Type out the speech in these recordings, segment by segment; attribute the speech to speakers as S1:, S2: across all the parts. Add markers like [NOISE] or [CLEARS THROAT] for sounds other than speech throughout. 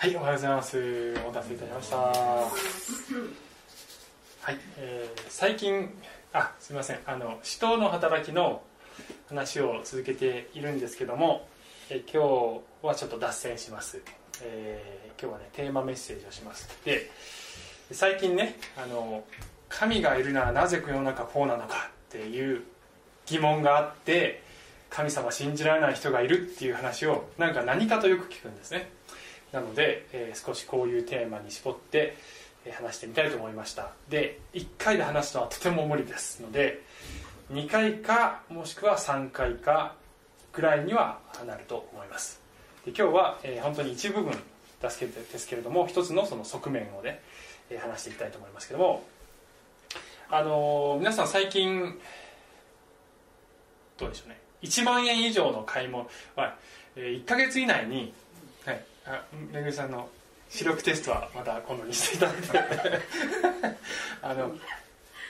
S1: はい、おはようございます。お待たせいたしました。はい、えー最近、あ、すみません、あの、使徒の働きの話を続けているんですけども、えー今日はちょっと脱線します。えー今日はね、テーマメッセージをします。で、最近ね、あの、神がいるならなぜ世の中こうなのかっていう疑問があって、神様信じられない人がいるっていう話をなんか何かとよく聞くんですね。なので、えー少しこういうテーマに絞って、えー話してみたいと思いました。で1回で話すのはとても無理ですので2回かもしくは3回かぐらいにはなると思います。で今日は、えー本当に一部分ですけですけれども一つのその側面をね、えー話していきたいと思いますけどもあのー皆さん最近どうでしょうね。1万円以上の買い物は、え1ヶ月以内に、あめぐみさんの視力テストはまた今度にしていただいて。あの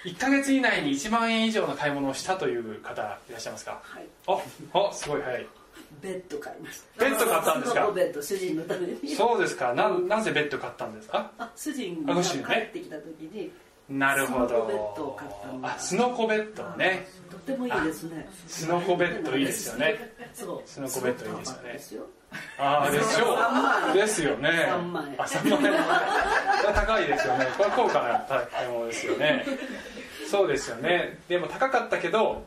S1: 1か月以内に1万円以上の買い物をしたという方いらっしゃいますか？
S2: はい、
S1: ああすごい早い。
S2: ベッド買いました。
S1: ベッド買ったんですか？
S2: ベッド主人のために。
S1: そうですか。ななぜベッド買ったんですか？
S2: あ、主人が帰ってきた時に、
S1: なるほど。あスノコベッドね。
S2: とてもいいですね。
S1: スノコベッドいいですよね。
S2: そう。
S1: スノコベッドいいですよね。ああでしょう。ですよね。
S2: 三万円。
S1: あ3万円。高いですよね。これ高価な買い物ですよね。そうですよね。でも高かったけど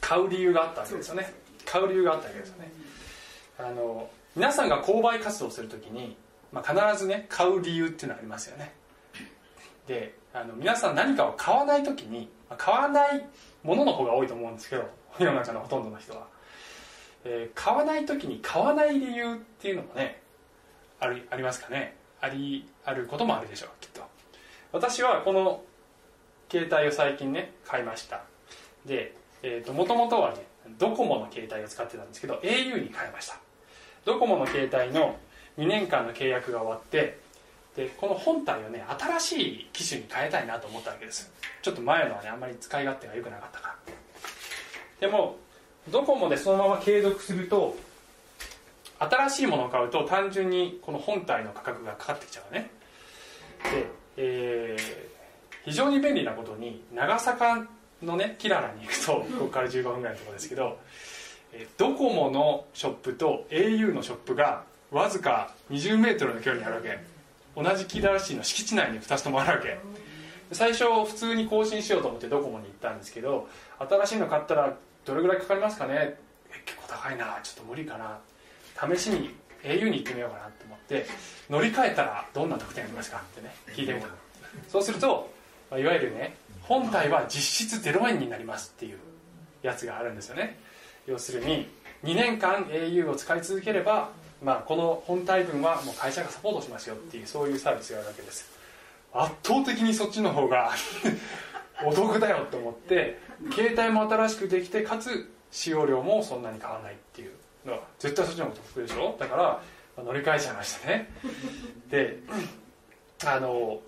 S1: 買う理由があったわけですよね。買う理由があったわけですよね。あの皆さんが購買活動をするときに、まあ、必ずね買う理由っていうのがありますよね。であの皆さん何かを買わないときに買わないものの方が多いと思うんですけど [LAUGHS] 世の中のほとんどの人は、えー買わないときに買わない理由っていうのもねありありますかね？ありあることもあるでしょうきっと。私はこの携帯を最近ね買いました。でもともとはねドコモの携帯を使ってたんですけど au に変えました。ドコモの携帯の2年間の契約が終わってでこの本体をね新しい機種に変えたいなと思ったわけですちょっと前のはねあんまり使い勝手が良くなかったから。でもドコモでそのまま継続すると新しいものを買うと単純にこの本体の価格がかかってきちゃうね。で、えー非常に便利なことに長坂のねキララに行くと [LAUGHS] ここから15分ぐらいのところですけどえードコモのショップと au のショップがわずか20メートルの距離にあるわけ同じキララシーの敷地内に2つともあるわけ。最初普通に更新しようと思ってドコモに行ったんですけど新しいの買ったらどれぐらいかかりますかね？結構高いなちょっと無理かな。試しに au に行ってみようかなと思って乗り換えたらどんな特典ありますかってね聞いてみた。そうするといわゆるね本体は実質0円になりますっていうやつがあるんですよね。要するに2年間 au を使い続ければ、まあ、この本体分はもう会社がサポートしますよっていうそういうサービスがあるわけです圧倒的にそっちの方が [LAUGHS] お得だよと思って携帯も新しくできてかつ使用量もそんなに変わらないっていうのは絶対そっちの方が得でしょ？だからまあ乗り換えちゃいましたね。であの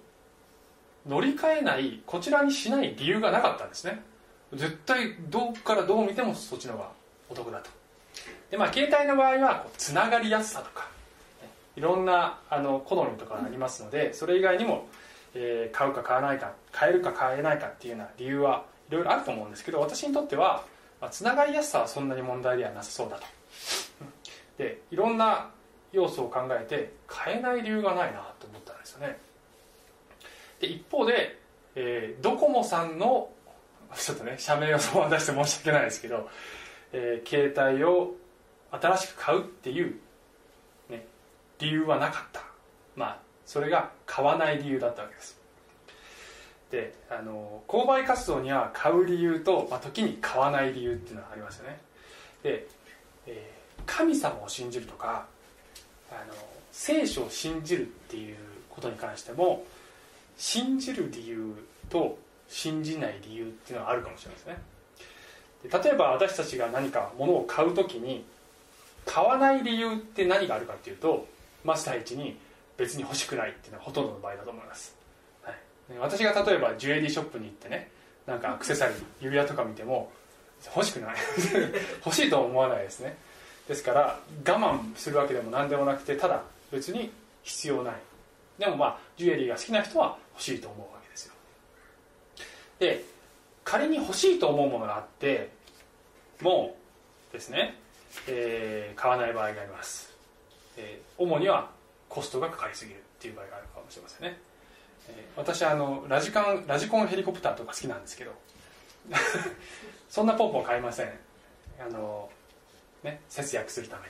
S1: 乗り換えないこちらにしない理由がなかったんですね。絶対どっからどう見てもそっちの方がお得だと。でまあ携帯の場合はつながりやすさとかいろんなあの好みとかありますのでそれ以外にも、えー買うか買わないか買えるか買えないかっていうような理由はいろいろあると思うんですけど私にとっては、まあ、つながりやすさはそんなに問題ではなさそうだと。でいろんな要素を考えて買えない理由がないなと思ったんですよね。で一方で、えードコモさんのちょっとね社名をそのまま出して申し訳ないですけど、えー携帯を新しく買うっていう、ね、理由はなかった。まあそれが買わない理由だったわけです。であの購買活動には買う理由と、まあ、時に買わない理由っていうのがありますよね。で、えー神様を信じるとかあの聖書を信じるっていうことに関しても信じる理由と信じない理由っていうのはあるかもしれないですね。例えば私たちが何か物を買う時に買わない理由って何があるかっていうとまず第一に別に欲しくないっていうのはほとんどの場合だと思います、はい、私が例えばジュエリーショップに行ってねなんかアクセサリー指輪とか見ても欲しくない。[LAUGHS] 欲しいとは思わないですね。ですから我慢するわけでも何でもなくてただ別に必要ない。でもまあジュエリーが好きな人は欲しいと思うわけですよ。で仮に欲しいと思うものがあってもうですね、えー買わない場合があります、えー主にはコストがかかりすぎるっていう場合があるかもしれませんね、えー私あのラジカンラジコンヘリコプターとか好きなんですけど [LAUGHS] そんなポンポン買いません。あのね節約するために。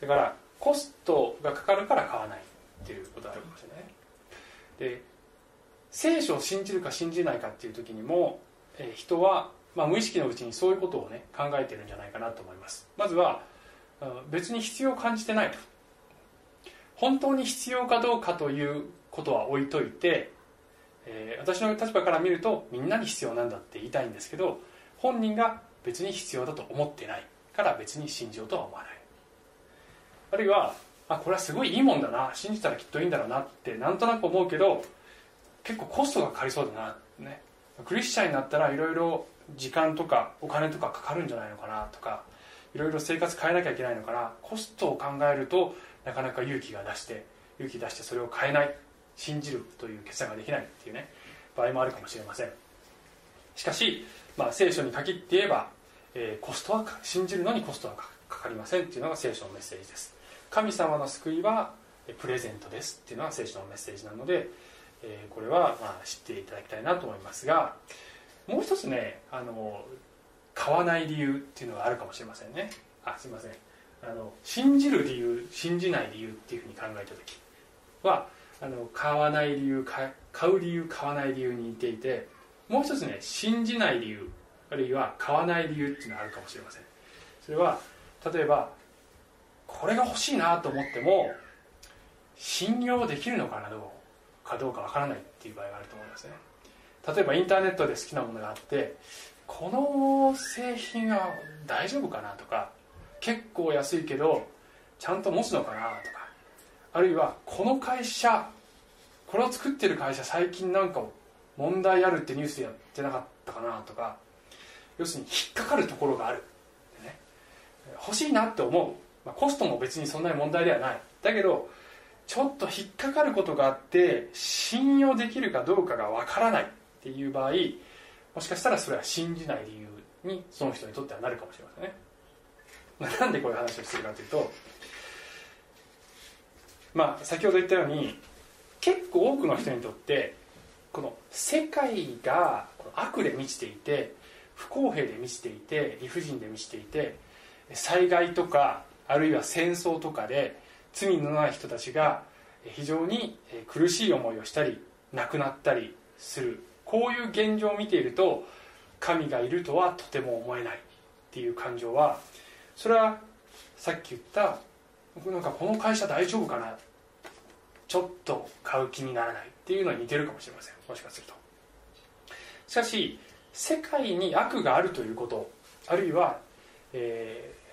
S1: だからコストがかかるから買わないっていうことがあるかもしれない。で聖書を信じるか信じないかっていう時にも、人は、まあ、無意識のうちにそういうことをね考えてるんじゃないかなと思います。まずは別に必要を感じてないと。本当に必要かどうかということは置いといて、えー私の立場から見るとみんなに必要なんだって言いたいんですけど本人が別に必要だと思ってない。から別に信じようとは思わない。あるいはあこれはすごいいいもんだな。信じたらきっといいんだろうなってなんとなく思うけど結構コストがかかりそうだな。ね。クリスチャンになったらいろいろ時間とかお金とかかかるんじゃないのかなとかいろいろ生活変えなきゃいけないのかな。コストを考えるとなかなか勇気が出して勇気出してそれを変えない信じるという決断ができないっていうね場合もあるかもしれません。しかし、まあ、聖書に限って言えば、えーコストは信じるのにコストはかかりませんっていうのが聖書のメッセージです。神様の救いはプレゼントですっていうのが聖書のメッセージなので、えーこれはまあ知っていただきたいなと思いますがもう一つねあの買わない理由っていうのがあるかもしれませんね。あすいません。あの信じる理由信じない理由っていうふうに考えた時はあの買わない理由買買う理由買わない理由に似ていてもう一つね信じない理由あるいは買わない理由っていうのがあるかもしれません。それは例えばこれが欲しいなと思っても信用できるのかなどうかどうかわからないっていう場合があると思いますね。例えばインターネットで好きなものがあってこの製品は大丈夫かなとか結構安いけどちゃんと持つのかなとかあるいはこの会社これを作ってる会社最近なんか問題あるってニュースでやってなかったかなとか要するに引っかかるところがある、ね、欲しいなって思う、まあ、コストも別にそんなに問題ではない。だけどちょっと引っかかることがあって信用できるかどうかがわからないっていう場合もしかしたらそれは信じない理由にその人にとってはなるかもしれませんね。まあなんでこういう話をしてるかというとまあ先ほど言ったように結構多くの人にとってこの世界が悪で満ちていて不公平で満ちていて理不尽で満ちていて災害とかあるいは戦争とかで罪のない人たちが非常に苦しい思いをしたり亡くなったりする。こういう現状を見ていると神がいるとはとても思えない。っていう感情はそれはさっき言ったなんかこの会社大丈夫かな。ちょっと買う気にならない。っていうのに似てるかもしれません。もしかすると。しかし世界に悪があるということあるいは、えー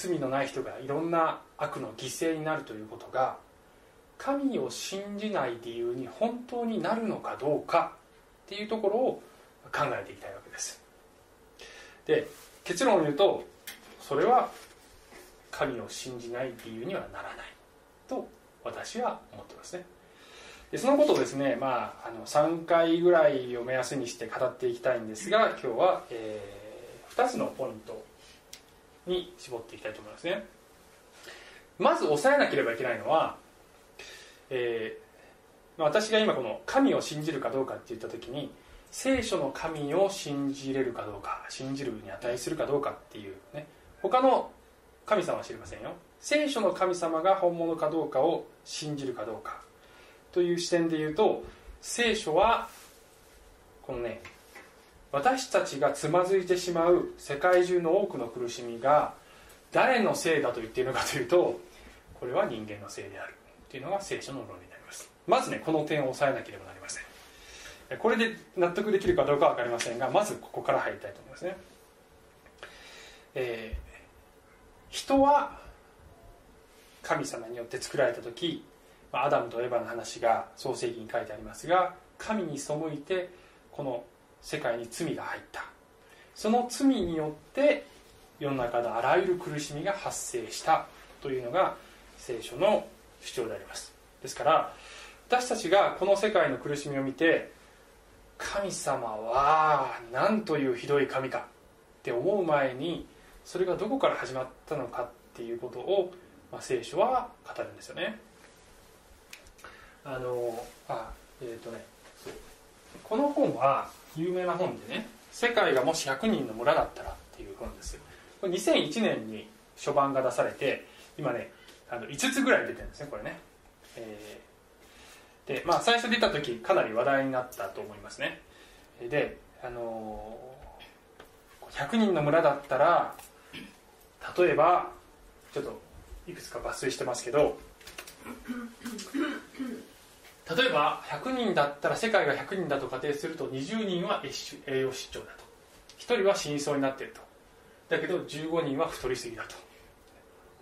S1: 罪のない人がいろんな悪の犠牲になるということが神を信じない理由に本当になるのかどうかっていうところを考えていきたいわけです。で結論を言うとそれは神を信じない理由にはならない。と私は思ってますね。でそのことをですね、まあ、あの3回ぐらいを目安にして語っていきたいんですが今日は、え2つのポイントに絞っていきたいと思いますね。まず押さえなければいけないのは、えー私が今この神を信じるかどうかって言った時に聖書の神を信じれるかどうか信じるに値するかどうかっていうね他の神様は知りませんよ。聖書の神様が本物かどうかを信じるかどうかという視点で言うと聖書はこのね私たちがつまずいてしまう世界中の多くの苦しみが誰のせいだと言っているのかというとこれは人間のせいであるというのが聖書の論理になります。まずねこの点を押さえなければなりません。これで納得できるかどうかは分かりませんがまずここから入りたいと思いますね、えー人は神様によって作られた時アダムとエヴァの話が創世記に書いてありますが神に背いてこの世界に罪が入った。その罪によって世の中のあらゆる苦しみが発生した。というのが聖書の主張であります。ですから私たちがこの世界の苦しみを見て神様は何というひどい神かって思う前にそれがどこから始まったのかっていうことを、まあ、聖書は語るんですよね。あのあえっ、ー、とねこの本は有名な本でね「世界がもし100人の村だったら」っていう本ですこれ2001年に初版が出されて今ねあの5つぐらい出てるんですねこれね、えー、でまあ最初出た時かなり話題になったと思いますね。であのー、100人の村だったら例えばちょっといくつか抜粋してますけど例えば100人だったら世界が100人だと仮定すると20人は栄養失調だと。1人は死にそうになっていると。だけど15人は太りすぎだと。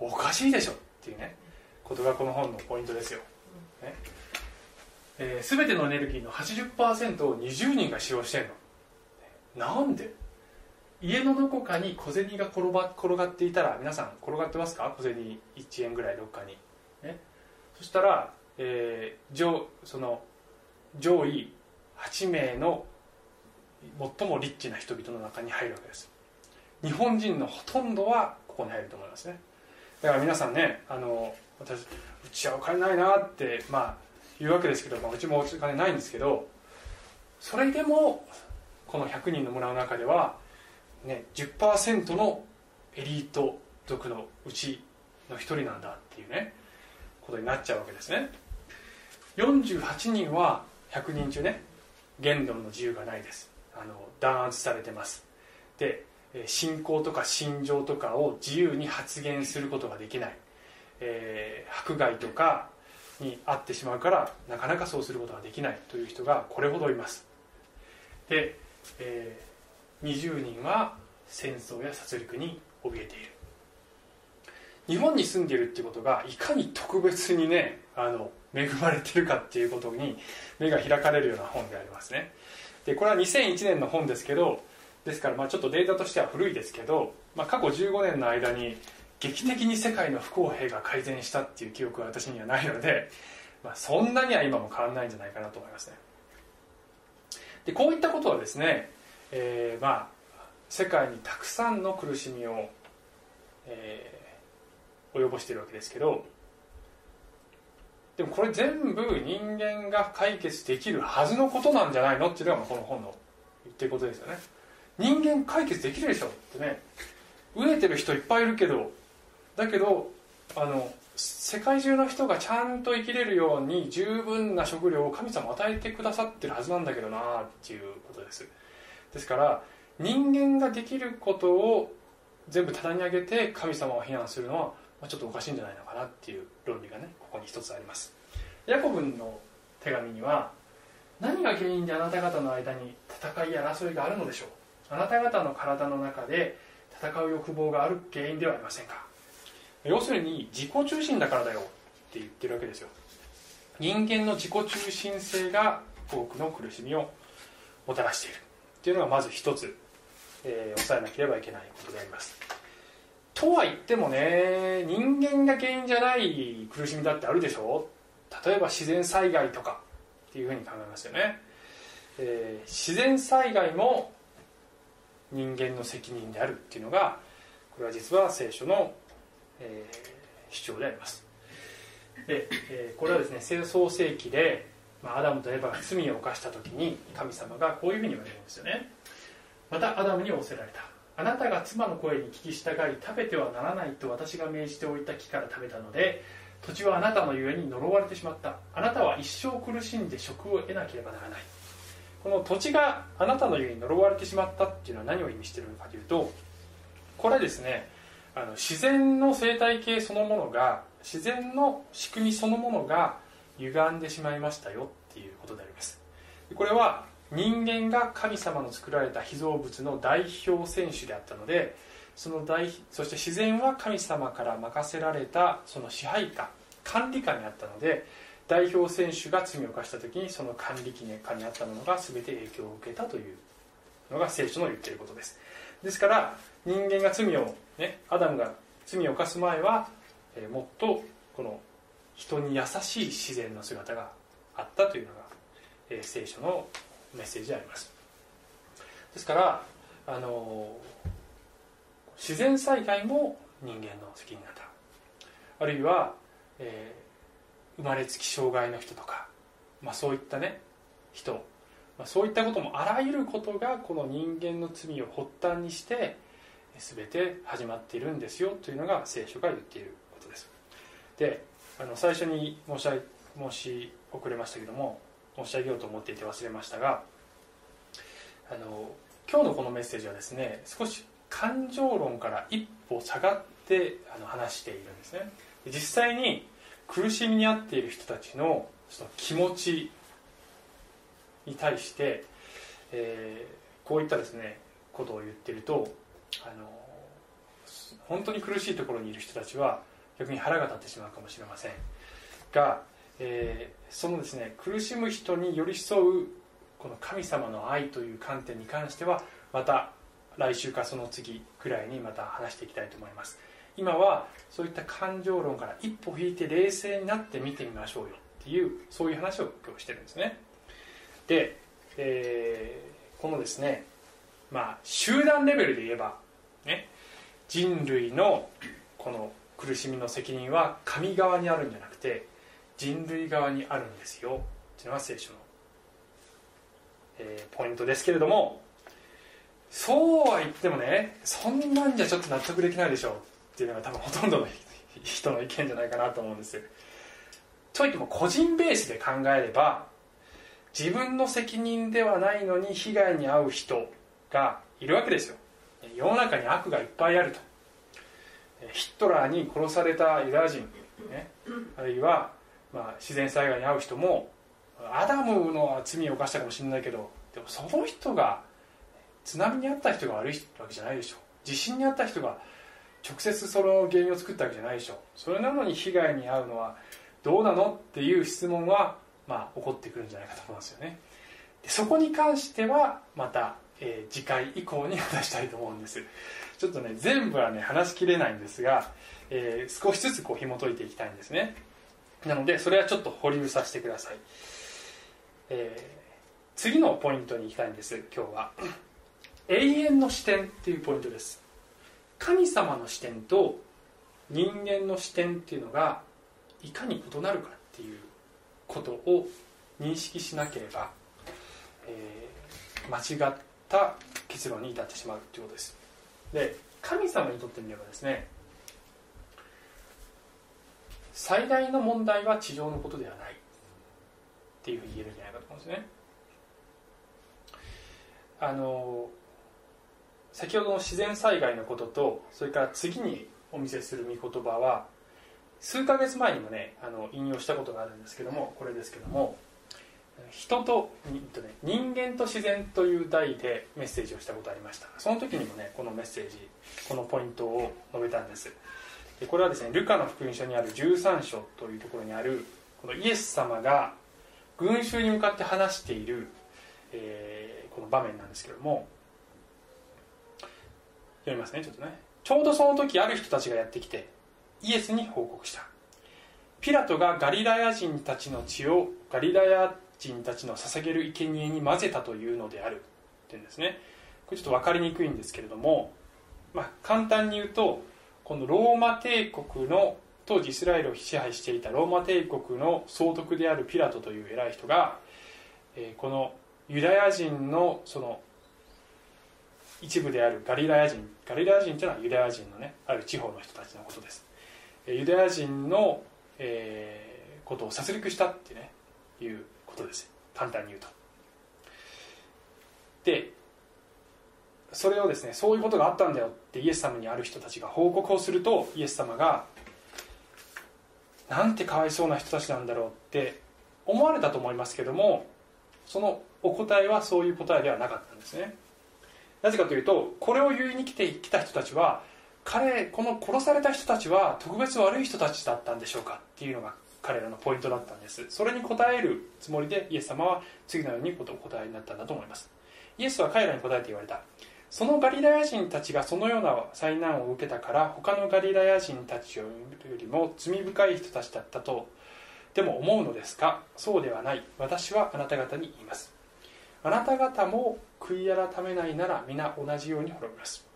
S1: おかしいでしょっていうね。ことがこの本のポイントですよ、ね。えー、全てのエネルギーの80%を20人が使用してるの。なんで？家のどこかに小銭が転ば転がっていたら皆さん転がってますか？小銭1円ぐらいどっかに、ね、そしたら、えー、上その上位8名の最もリッチな人々の中に入るわけです。日本人のほとんどはここに入ると思いますね。だから皆さんねあの私うちはお金ないなってまあ言うわけですけど、まあ、うちもお金ないんですけどそれでもこの100人の村の中では、ね、10%のエリート族のうちの1人なんだっていうねことになっちゃうわけですね。48人は100人中ね言論の自由がないです。あの弾圧されてます。で信仰とか心情とかを自由に発言することができない、えー、迫害とかに遭ってしまうからなかなかそうすることができないという人がこれほどいます。で、えー、20人は戦争や殺戮に怯えている。日本に住んでいるってことがいかに特別にねあの恵まれてるかっていうことに目が開かれるような本でありますね。でこれは2001年の本ですけどですからまあちょっとデータとしては古いですけど、まあ、過去15年の間に劇的に世界の不公平が改善したっていう記憶は私にはないので、まあ、そんなには今も変わらないんじゃないかなと思いますね。でこういったことはですね、えー、まあ世界にたくさんの苦しみを、えー、及ぼしているわけですけどでもこれ全部人間が解決できるはずのことなんじゃないのっていうのがこの本の言ってることですよね。人間解決できるでしょってね。飢えてる人いっぱいいるけどだけどあの世界中の人がちゃんと生きれるように十分な食料を神様与えてくださってるはずなんだけどなっていうことです。ですから人間ができることを全部棚に上げて神様を非難するのは、まあ、ちょっとおかしいんじゃないのかなっていう論理がねここに一つあります。ヤコブの手紙には何が原因であなた方の間に戦いや争いがあるのでしょう？あなた方の体の中で戦う欲望がある原因ではありませんか？要するに自己中心だからだよって言ってるわけですよ。人間の自己中心性が多くの苦しみをもたらしている。っていうのがまず一つ、えー、抑えなければいけないことであります。とは言ってもね人間が原因じゃない苦しみだってあるでしょ？例えば自然災害とかっていうふうに考えますよね、えー、自然災害も人間の責任であるっていうのがこれは実は聖書の、えー、主張であります。で、えー、これはですね戦争世紀で、まあ、アダムとエバが罪を犯した時に神様がこういうふうに言われるんですよね。またアダムに仰せられた。あなたが妻の声に聞き従い食べてはならないと私が命じておいた木から食べたので土地はあなたのゆえに呪われてしまった。あなたは一生苦しんで職を得なければならない。この土地があなたの家に呪われてしまったっていうのは何を意味しているのかというとこれですねあの自然の生態系そのものが自然の仕組みそのものが歪んでしまいましたよっていうことであります。これは人間が神様の作られた被造物の代表選手であったのでその代そして自然は神様から任せられたその支配下管理下にあったので代表選手が罪を犯した時にその管理下にあったものが全て影響を受けたというのが聖書の言っていることです。ですから人間が罪をねアダムが罪を犯す前は、えー、もっとこの人に優しい自然の姿があったというのが、えー聖書のメッセージであります。ですからあの自然災害も人間の責任なんだあるいは、えー生まれつき障害の人とか、まあ、そういったね人、まあ、そういったこともあらゆることがこの人間の罪を発端にして全て始まっているんですよというのが聖書が言っていることです。であの最初に申し申し遅れましたけども申し上げようと思っていて忘れましたがあの今日のこのメッセージはですね少し感情論から一歩下がってあの話しているんですね。実際に苦しみに遭っている人たちのその気持ちに対して、えーこういったですねことを言ってるとあの本当に苦しいところにいる人たちは逆に腹が立ってしまうかもしれません。が、えーそのですね苦しむ人に寄り添うこの神様の愛という観点に関してはまた来週かその次くらいにまた話していきたいと思います。今はそういった感情論から一歩引いて冷静になって見てみましょうよっていうそういう話を今日してるんですね。で、えーこのですねまあ集団レベルで言えばね人類のこの苦しみの責任は神側にあるんじゃなくて人類側にあるんですよ。っていうのが聖書の、えーポイントですけれどもそうは言ってもねそんなんじゃちょっと納得できないでしょう。っていうのが多分ほとんどの人の意見じゃないかなと思うんですよ。といっても個人ベースで考えれば自分の責任ではないのに被害に遭う人がいるわけですよ。世の中に悪がいっぱいあると。ヒットラーに殺されたユダヤ人、ね、あるいは、まあ、自然災害に遭う人もアダムの罪を犯したかもしれないけどでもその人が津波に遭った人が悪いわけじゃないでしょ。地震に遭った人が直接その原因を作ったわけじゃないでしょ。それなのに被害に遭うのはどうなのっていう質問は、まあ、起こってくるんじゃないかと思いますよね。でそこに関してはまた、えー次回以降に話したいと思うんです。ちょっとね全部はね話しきれないんですが、えー少しずつこう紐解いていきたいんですね。なのでそれはちょっと保留させてください、えー次のポイントに行きたいんです今日は。永遠の視点っていうポイントです。神様の視点と人間の視点っていうのがいかに異なるかっていうことを認識しなければ、えー間違った結論に至ってしまうということです。で神様にとってみればですね最大の問題は地上のことではない。っていうふうに言えるんじゃないかと思うんですね。あの先ほどの自然災害のこととそれから次にお見せする御言葉は数ヶ月前にもねあの引用したことがあるんですけどもこれですけども人とと、ね、人間と自然という題でメッセージをしたことありました。その時にもねこのメッセージこのポイントを述べたんです。でこれはですねルカの福音書にある13章というところにあるこのイエス様が群衆に向かって話している、えーこの場面なんですけども読みますねちょっとね。ちょうどその時ある人たちがやってきてイエスに報告した。ピラトがガリラヤ人たちの血をガリラヤ人たちの捧げる生贄に混ぜたというのであるっていうんですね。これちょっと分かりにくいんですけれども、まあ、簡単に言うとこのローマ帝国の当時イスラエルを支配していたローマ帝国の総督であるピラトという偉い人が、えこのユダヤ人のその一部であるガリラヤ人ガリラヤ人というのはユダヤ人のねある地方の人たちのことです。ユダヤ人の、えーことを殺戮したってねいうことです。簡単に言うと。でそれをですねそういうことがあったんだよってイエス様にある人たちが報告をするとイエス様がなんてかわいそうな人たちなんだろうって思われたと思いますけどもそのお答えはそういう答えではなかったんですね。なぜかというとこれを言いに来てきた人たちは彼この殺された人たちは特別悪い人たちだったんでしょうかっていうのが彼らのポイントだったんです。それに答えるつもりでイエス様は次のようにお答えになったんだと思います。イエスは彼らに答えて言われた。そのガリラヤ人たちがそのような災難を受けたから他のガリラヤ人たちよりも罪深い人たちだったとでも思うのですか？そうではない。私はあなた方に言います。あなた方も悔い改めないなら皆同じように滅びます。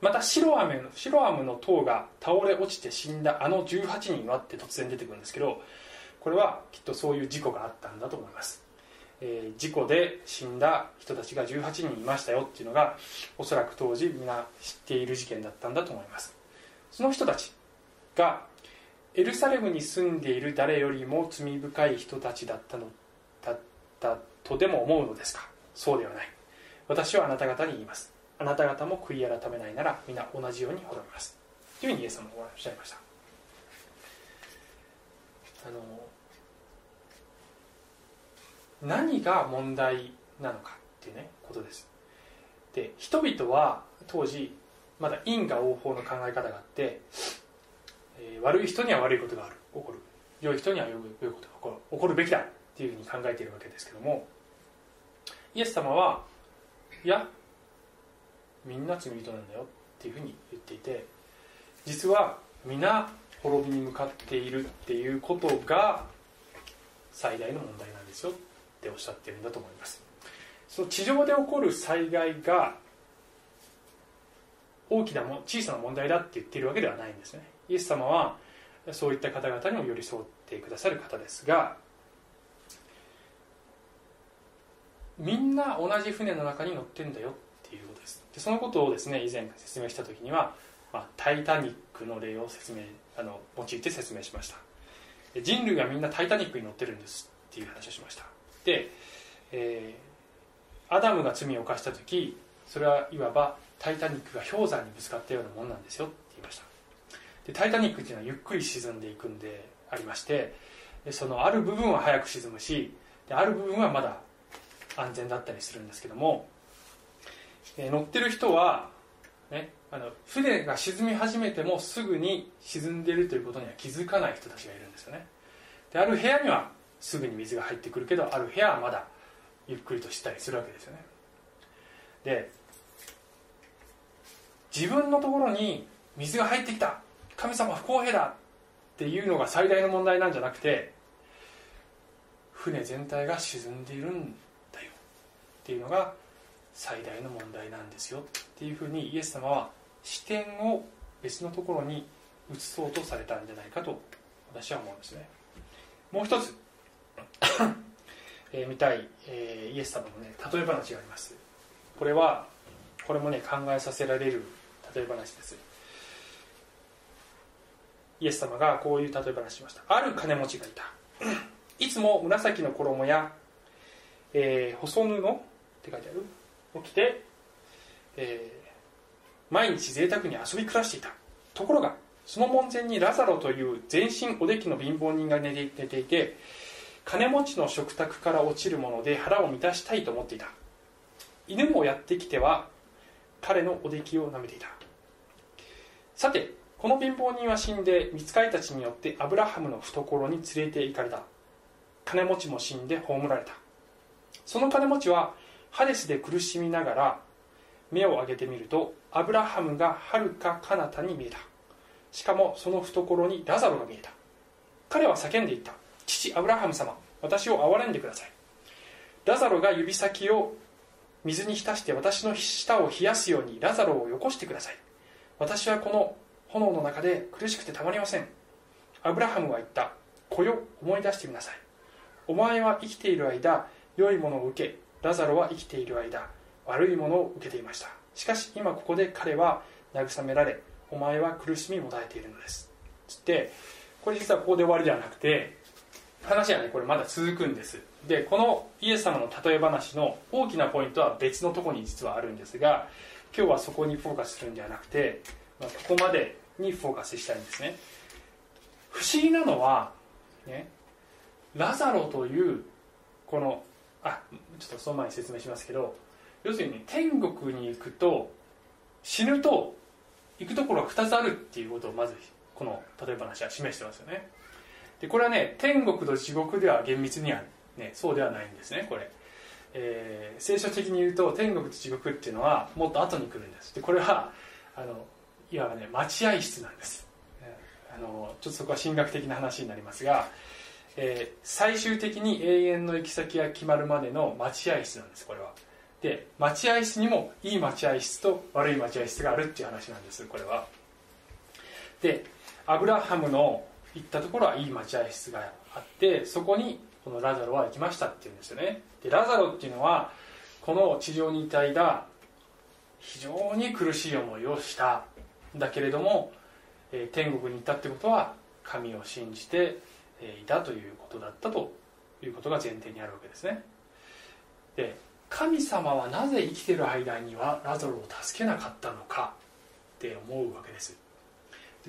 S1: またシロアムのシロアムの塔が倒れ落ちて死んだあの18人はって突然出てくるんですけどこれはきっとそういう事故があったんだと思います。えー、事故で死んだ人たちが18人いましたよっていうのがおそらく当時皆知っている事件だったんだと思います。その人たちがエルサレムに住んでいる誰よりも罪深い人たちだったのだったとでも思うのですか？そうではない。私はあなた方に言います。あなた方も悔い改めないなら皆同じように滅びます。というふうにイエス様はおっしゃいました。あの何が問題なのかっていうねことです。で人々は当時まだ因果応報の考え方があって、えー、悪い人には悪いことがある起こる。良い人には良いことが起こる。起こるべきだっていうふうに考えているわけですけどもイエス様はいやみんな罪人なんだよっていうふうに言っていて実は皆滅びに向かっているっていうことが最大の問題なんですよ。っておっしゃってるんだと思います。その地上で起こる災害が大きなも小さな問題だって言っているわけではないんですね。イエス様はそういった方々にも寄り添ってくださる方ですがみんな同じ船の中に乗ってんだよっていうことです。でそのことをですね以前説明した時には、まあ、タイタニックの例を説明あの用いて説明しました。人類がみんなタイタニックに乗ってるんですっていう話をしました、えー、アダムが罪を犯した時それはいわばタイタニックが氷山にぶつかったようなもんなんですよって言いました。でタイタニックっていうのはゆっくり沈んでいくんでありましてそのある部分は早く沈むしである部分はまだ安全だったりするんですけども、えー、乗ってる人は、ね、あの船が沈み始めてもすぐに沈んでるということには気づかない人たちがいるんですよね。である部屋にはすぐに水が入ってくるけどある部屋はまだゆっくりとしたりするわけですよね。で自分のところに水が入ってきた。神様不公平だっていうのが最大の問題なんじゃなくて船全体が沈んでいるんだよ。っていうのが最大の問題なんですよっていうふうにイエス様は視点を別のところに移そうとされたんじゃないかと私は思うんですね。もう一つ。[COUGHS] えー、見たい、えー、イエス様のね例え話があります。これはこれもね考えさせられる例え話です。イエス様がこういう例え話しました。ある金持ちがいた。[COUGHS] いつも紫の衣や、えー、細布って書いてある。を着て、えー、毎日贅沢に遊び暮らしていた。ところがその門前にラザロという全身おできの貧乏人が寝ていて金持ちの食卓から落ちるもので腹を満たしたいと思っていた。犬もやってきては彼のおできを舐めていた。さてこの貧乏人は死んで見つかりたちによってアブラハムの懐に連れて行かれた。金持ちも死んで葬られた。その金持ちはハデスで苦しみながら目を上げてみるとアブラハムがはるか彼方に見えた。しかもその懐にラザロが見えた。彼は叫んでいった。父アブラハム様私を憐れんでください。ラザロが指先を水に浸して私の舌を冷やすようにラザロをよこしてください。私はこの炎の中で苦しくてたまりません。アブラハムは言った。子よ思い出してみなさい。お前は生きている間良いものを受けラザロは生きている間悪いものを受けていました。しかし今ここで彼は慰められお前は苦しみもだえているのです。つってこれ実はここで終わりではなくて話はねこれまだ続くんです。でこのイエス様の例え話の大きなポイントは別のとこに実はあるんですが今日はそこにフォーカスするんではなくて、まあ、ここまでにフォーカスしたいんですね。不思議なのはねラザロというこのあちょっとその前に説明しますけど要するに、天国に行くと死ぬと行くところが2つあるっていうことをまずこの例え話は示してますよね。でこれはね天国と地獄では厳密には、ね、そうではないんですねこれ、えー聖書的に言うと天国と地獄っていうのはもっと後に来るんです。でこれはあのいわばね待合室なんです。あのちょっとそこは神学的な話になりますが、えー最終的に永遠の行き先が決まるまでの待合室なんですこれは。で待合室にもいい待合室と悪い待合室があるっていう話なんですこれは。でアブラハムの行ったところはいい待合室があってそこにこのラザロは行きましたっていうんですよね。でラザロっていうのはこの地上にいた間非常に苦しい思いをしただけれども、えー天国に行ったってことは神を信じていたということだったということが前提にあるわけですね。で神様はなぜ生きてる間にはラザロを助けなかったのかって思うわけです。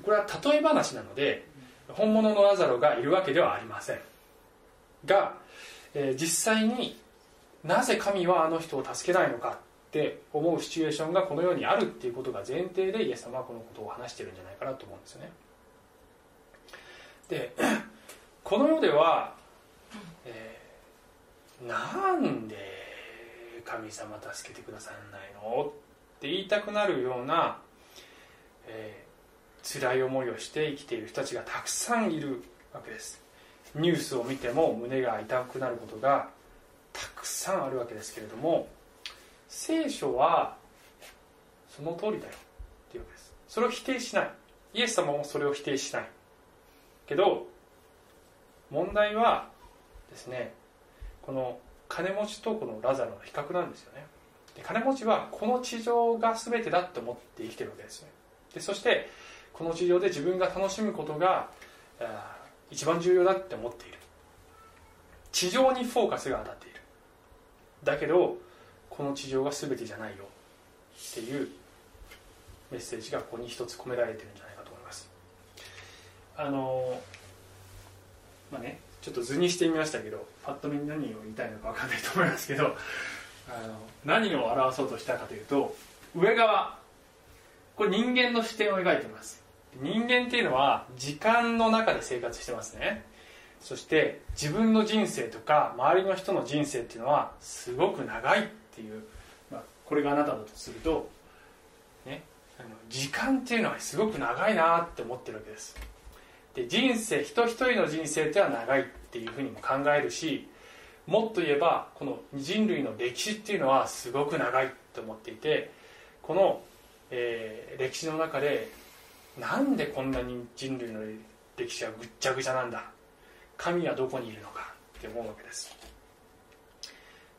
S1: これは例え話なので本物のラザロがいるわけではありません。が、えー実際になぜ神はあの人を助けないのかって思うシチュエーションがこの世にあるっていうことが前提でイエス様はこのことを話してるんじゃないかなと思うんですよね。で [CLEARS THROAT] この世では、えーなんで神様助けてくださらないのって言いたくなるような、え辛い思いをして生きている人たちがたくさんいるわけです。ニュースを見ても胸が痛くなることがたくさんあるわけですけれども聖書はその通りだよっていうわけです。それを否定しない。イエス様もそれを否定しない。けど問題はですねこの金持ちとこのラザロの比較なんですよね。で金持ちはこの地上が全てだって思って生きてるわけですよでそしてこの地上で自分が楽しむことが一番重要だって思っている。地上にフォーカスが当たっている。だけどこの地上が全てじゃないよっていうメッセージがここに一つ込められてるんじゃないかと思います。あのまあねちょっと図にしてみましたけどパッと見何を言いたいのか分かんないと思いますけどあの何を表そうとしたかというと上側。これ人間の視点を描いてます。人間っていうのは時間の中で生活してますね。そして自分の人生とか周りの人の人生っていうのはすごく長いっていう、まあ、これがあなただとすると、ね、あの時間っていうのはすごく長いなって思ってるわけです。で人生人一人の人生っていうのは長いっていうふうにも考えるしもっと言えばこの人類の歴史っていうのはすごく長いと思っていてこの、えー歴史の中でなんでこんなに人類の歴史はぐっちゃぐちゃなんだ？神はどこにいるのか？って思うわけです。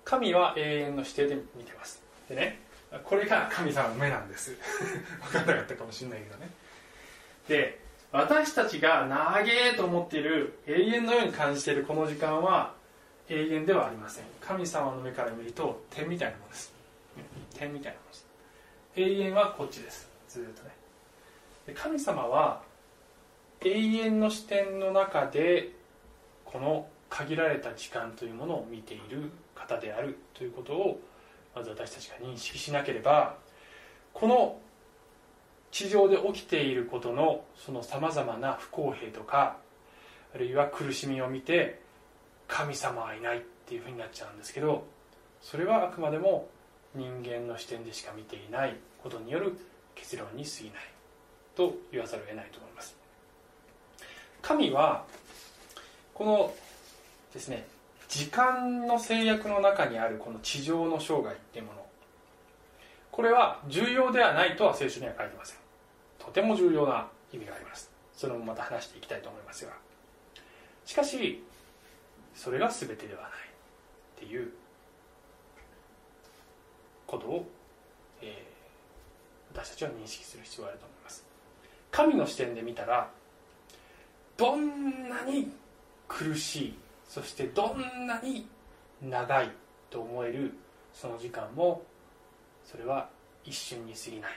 S1: 神は永遠の視点で見てます。でねこれが神様の目なんです。[LAUGHS] 分かんなかったかもしれないけどね。で私たちが長えと思っている永遠のように感じているこの時間は永遠ではありません。神様の目から見ると点みたいなものです。点みたいなものです。永遠はこっちです。ずっとね。神様は永遠の視点の中でこの限られた時間というものを見ている方であるということをまず私たちが認識しなければこの地上で起きていることのそのさまざまな不公平とかあるいは苦しみを見て神様はいないっていうふうになっちゃうんですけどそれはあくまでも人間の視点でしか見ていないことによる結論に過ぎない。と言わざるを得ないと思います。神はこのですね時間の制約の中にあるこの地上の生涯っていうもの。これは重要ではないとは聖書には書いてません。とても重要な意味があります。それもまた話していきたいと思いますが。しかしそれが全てではないっていうことを、えー私たちは認識する必要があると思います。神の視点で見たらどんなに苦しいそしてどんなに長いと思えるその時間もそれは一瞬に過ぎない。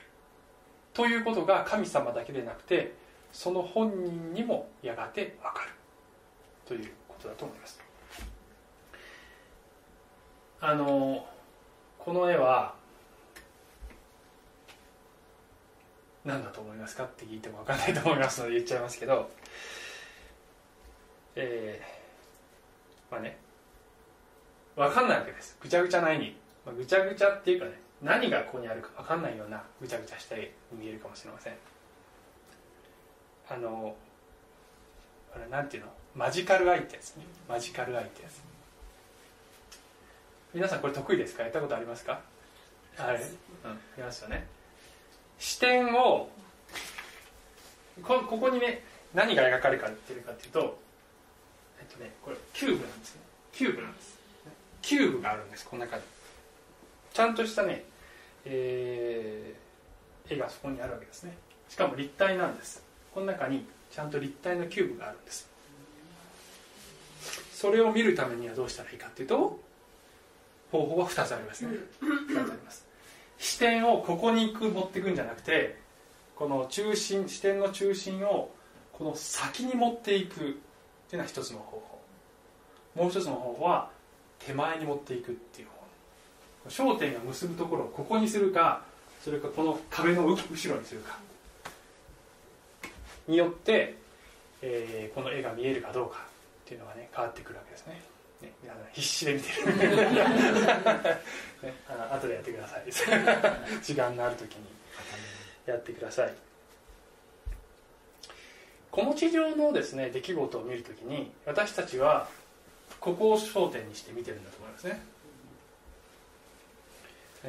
S1: ということが神様だけでなくてその本人にもやがて分かる。ということだと思います。あのこの絵は何だと思いますか？って聞いても分かんないと思いますので言っちゃいますけど。えーまあね。分かんないわけです。ぐちゃぐちゃな絵に、まあ、ぐちゃぐちゃっていうかね。何がここにあるか分かんないようなぐちゃぐちゃした絵に見えるかもしれません。あのあれなんていうの？マジカルアイってやつね。マジカルアイってやつ皆さんこれ得意ですか？やったことありますか？はい、うん、ありますよね。視点をここにね何が描かれてるかっていうとえっとねこれキューブなんですね。キューブなんです。キューブがあるんですこの中にちゃんとしたね、えー、絵がそこにあるわけですね。しかも立体なんです。この中にちゃんと立体のキューブがあるんです。それを見るためにはどうしたらいいかっていうと方法は2つありますね。2つあります。視点をここに行く持っていくんじゃなくてこの中心視点の中心をこの先に持っていくっていうのは一つの方法。もう一つの方法は手前に持っていくっていう方法。焦点が結ぶところをここにするかそれかこの壁の後ろにするか。によって、えー、この絵が見えるかどうかっていうのがね変わってくるわけですね。ね必死で見てる、[LAUGHS] ね、あ後でやってください。[LAUGHS] 時間のある時にやってください。この地上のですね出来事を見るときに私たちはここを焦点にして見てるんだと思いますね。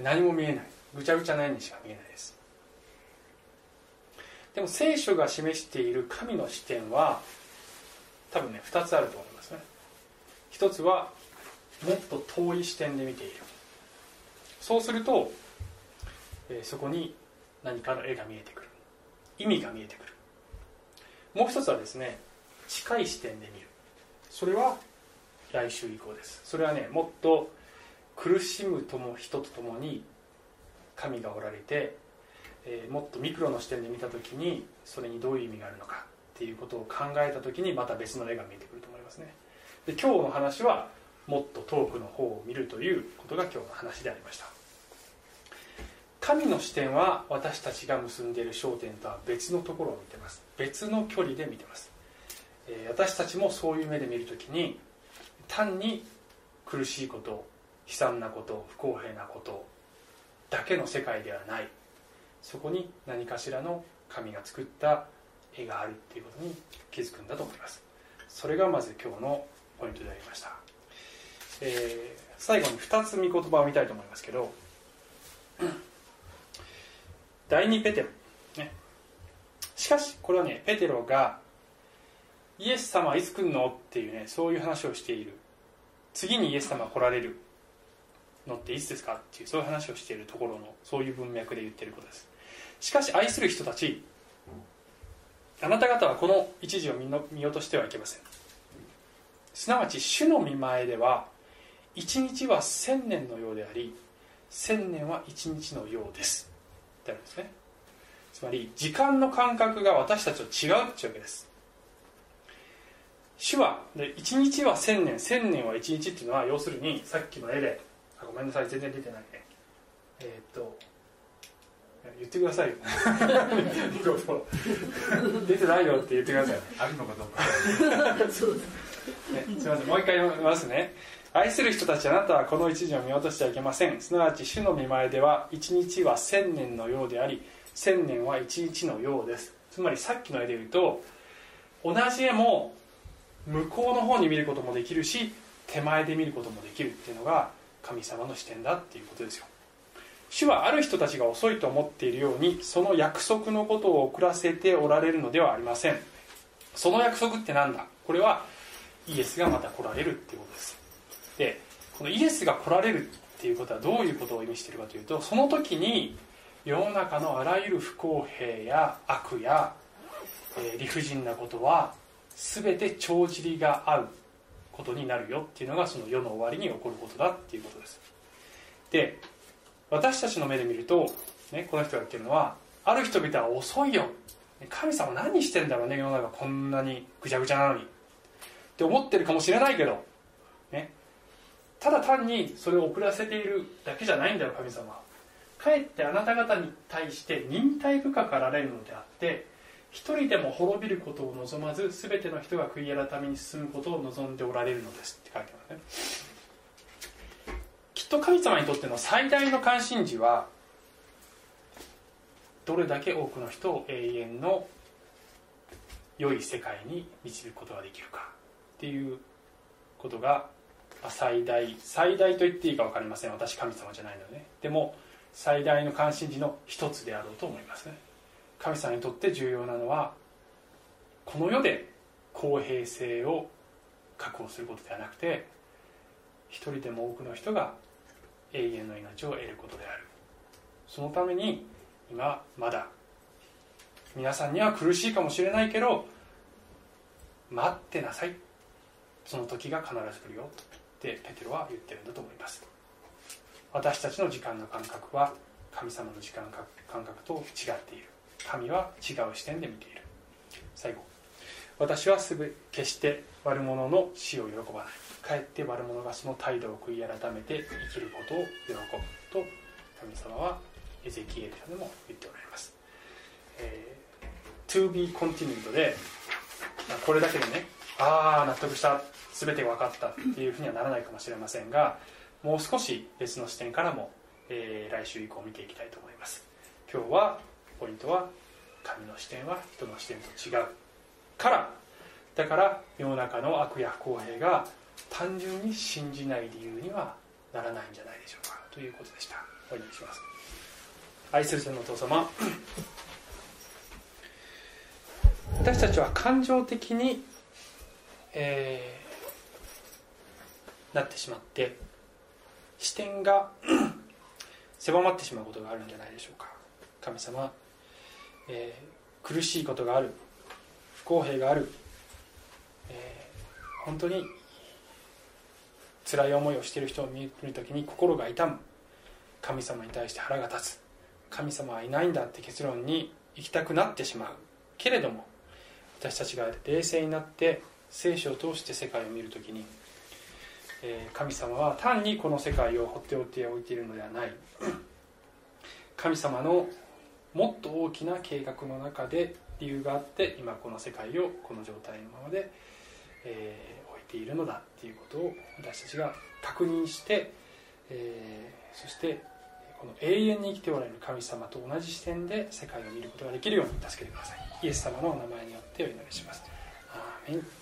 S1: 何も見えない。ぐちゃぐちゃな絵にしか見えないです。でも聖書が示している神の視点は多分ね2つあると思いますね一つはもっと遠い視点で見ている。そうすると、えー、そこに何かの絵が見えてくる。意味が見えてくる。もう一つはですね近い視点で見る。それは来週以降です。それはねもっと苦しむとも人と共に神がおられて、えー、もっとミクロの視点で見た時にそれにどういう意味があるのかっていうことを考えた時にまた別の絵が見えてくると思いますね。で今日の話はもっと遠くの方を見るということが今日の話でありました。神の視点は私たちが結んでいる焦点とは別のところを見てます。別の距離で見てます、えー、私たちもそういう目で見るときに単に苦しいこと悲惨なこと不公平なことだけの世界ではない。そこに何かしらの神が作った絵があるっていうことに気づくんだと思います。それがまず今日のポイントでありました、えー、最後に2つ見言葉を見たいと思いますけど [CLEARS THROAT] 第2ペテロ、ね、しかしこれはねペテロがイエス様はいつ来るの？っていうねそういう話をしている。次にイエス様が来られる。のっていつですか？っていうそういう話をしているところのそういう文脈で言ってることです。しかし愛する人たちあなた方はこの一時を見落としてはいけません。すなわち主の見前では一日は千年のようであり千年は一日のようです。ってあるんですね。つまり時間の感覚が私たちと違うっていうわけです。主はで1日は1000年1000年は1日っていうのは要するにさっきの絵であごめんなさい全然出てないね。えー、っと言ってくださいよ。[LAUGHS] 出てないよって言ってください。
S3: あるのかどうか [LAUGHS]
S2: ね、[LAUGHS]
S1: すみませんもう一回読みますね。愛する人たちあなたはこの一時を見落としてはいけません。すなわち主の見前では一日は千年のようであり千年は一日のようです。つまりさっきの絵で言うと同じ絵も向こうの方に見ることもできるし手前で見ることもできるっていうのが神様の視点だっていうことですよ。主はある人たちが遅いと思っているようにその約束のことを遅らせておられるのではありません。その約束って何だ？これはイエスがまた来られるっていうことです。でこのイエスが来られるっていうことはどういうことを意味しているかというとその時に世の中のあらゆる不公平や悪や、えー、理不尽なことは全て帳尻が合うことになるよっていうのがその世の終わりに起こることだっていうことです。で私たちの目で見ると、ね、この人が言ってるのはある人々は遅いよ。神様何してんだろうね世の中こんなにぐちゃぐちゃなのに。って思ってるかもしれないけど、ね、ただ単にそれを遅らせているだけじゃないんだよ神様かえってあなた方に対して忍耐深くあられるのであって一人でも滅びることを望まず全ての人が悔い改めに進むことを望んでおられるのですって書いてますね。きっと神様にとっての最大の関心事はどれだけ多くの人を永遠の良い世界に導くことができるか。っていうことが最大最大と言っていいか分かりません。私神様じゃないのでね。でも最大の関心事の一つであろうと思いますね。神様にとって重要なのはこの世で公平性を確保することではなくて一人でも多くの人が永遠の命を得ることである。そのために今まだ皆さんには苦しいかもしれないけど待ってなさい。その時が必ず来るよってペテロは言ってるんだと思います。私たちの時間の感覚は神様の時間感覚と違っている。神は違う視点で見ている。最後。私はすぐ決して悪者の死を喜ばない。かえって悪者がその態度を悔い改めて生きることを喜ぶと神様はエゼキエルでも言っておられます、えー、to be continued でこれだけでねああ納得した。全てが分かったっていうふうにはならないかもしれませんがもう少し別の視点からも、えー、来週以降見ていきたいと思います。今日はポイントは神の視点は人の視点と違うから。だから世の中の悪や不公平が単純に信じない理由にはならないんじゃないでしょうか。ということでした。お願いします愛する天のお父様。[LAUGHS] 私たちは感情的に、えー、なってしまって視点が [CLEARS THROAT] 狭まってしまうことがあるんじゃないでしょうか。神様、えー、苦しいことがある。不公平がある、えー、本当に辛い思いをしている人を見る時に心が痛む。神様に対して腹が立つ。神様はいないんだって結論に行きたくなってしまう。けれども私たちが冷静になって聖書を通して世界を見る時に、え、神様は単にこの世界を放っておいておいているのではない。神様のもっと大きな計画の中で理由があって今この世界をこの状態のままで、えー、置いているのだっていうことを私たちが確認して、えー、そしてこの永遠に生きておられる神様と同じ視点で世界を見ることができるように助けてください。イエス様のお名前によってお祈りします。アーメン。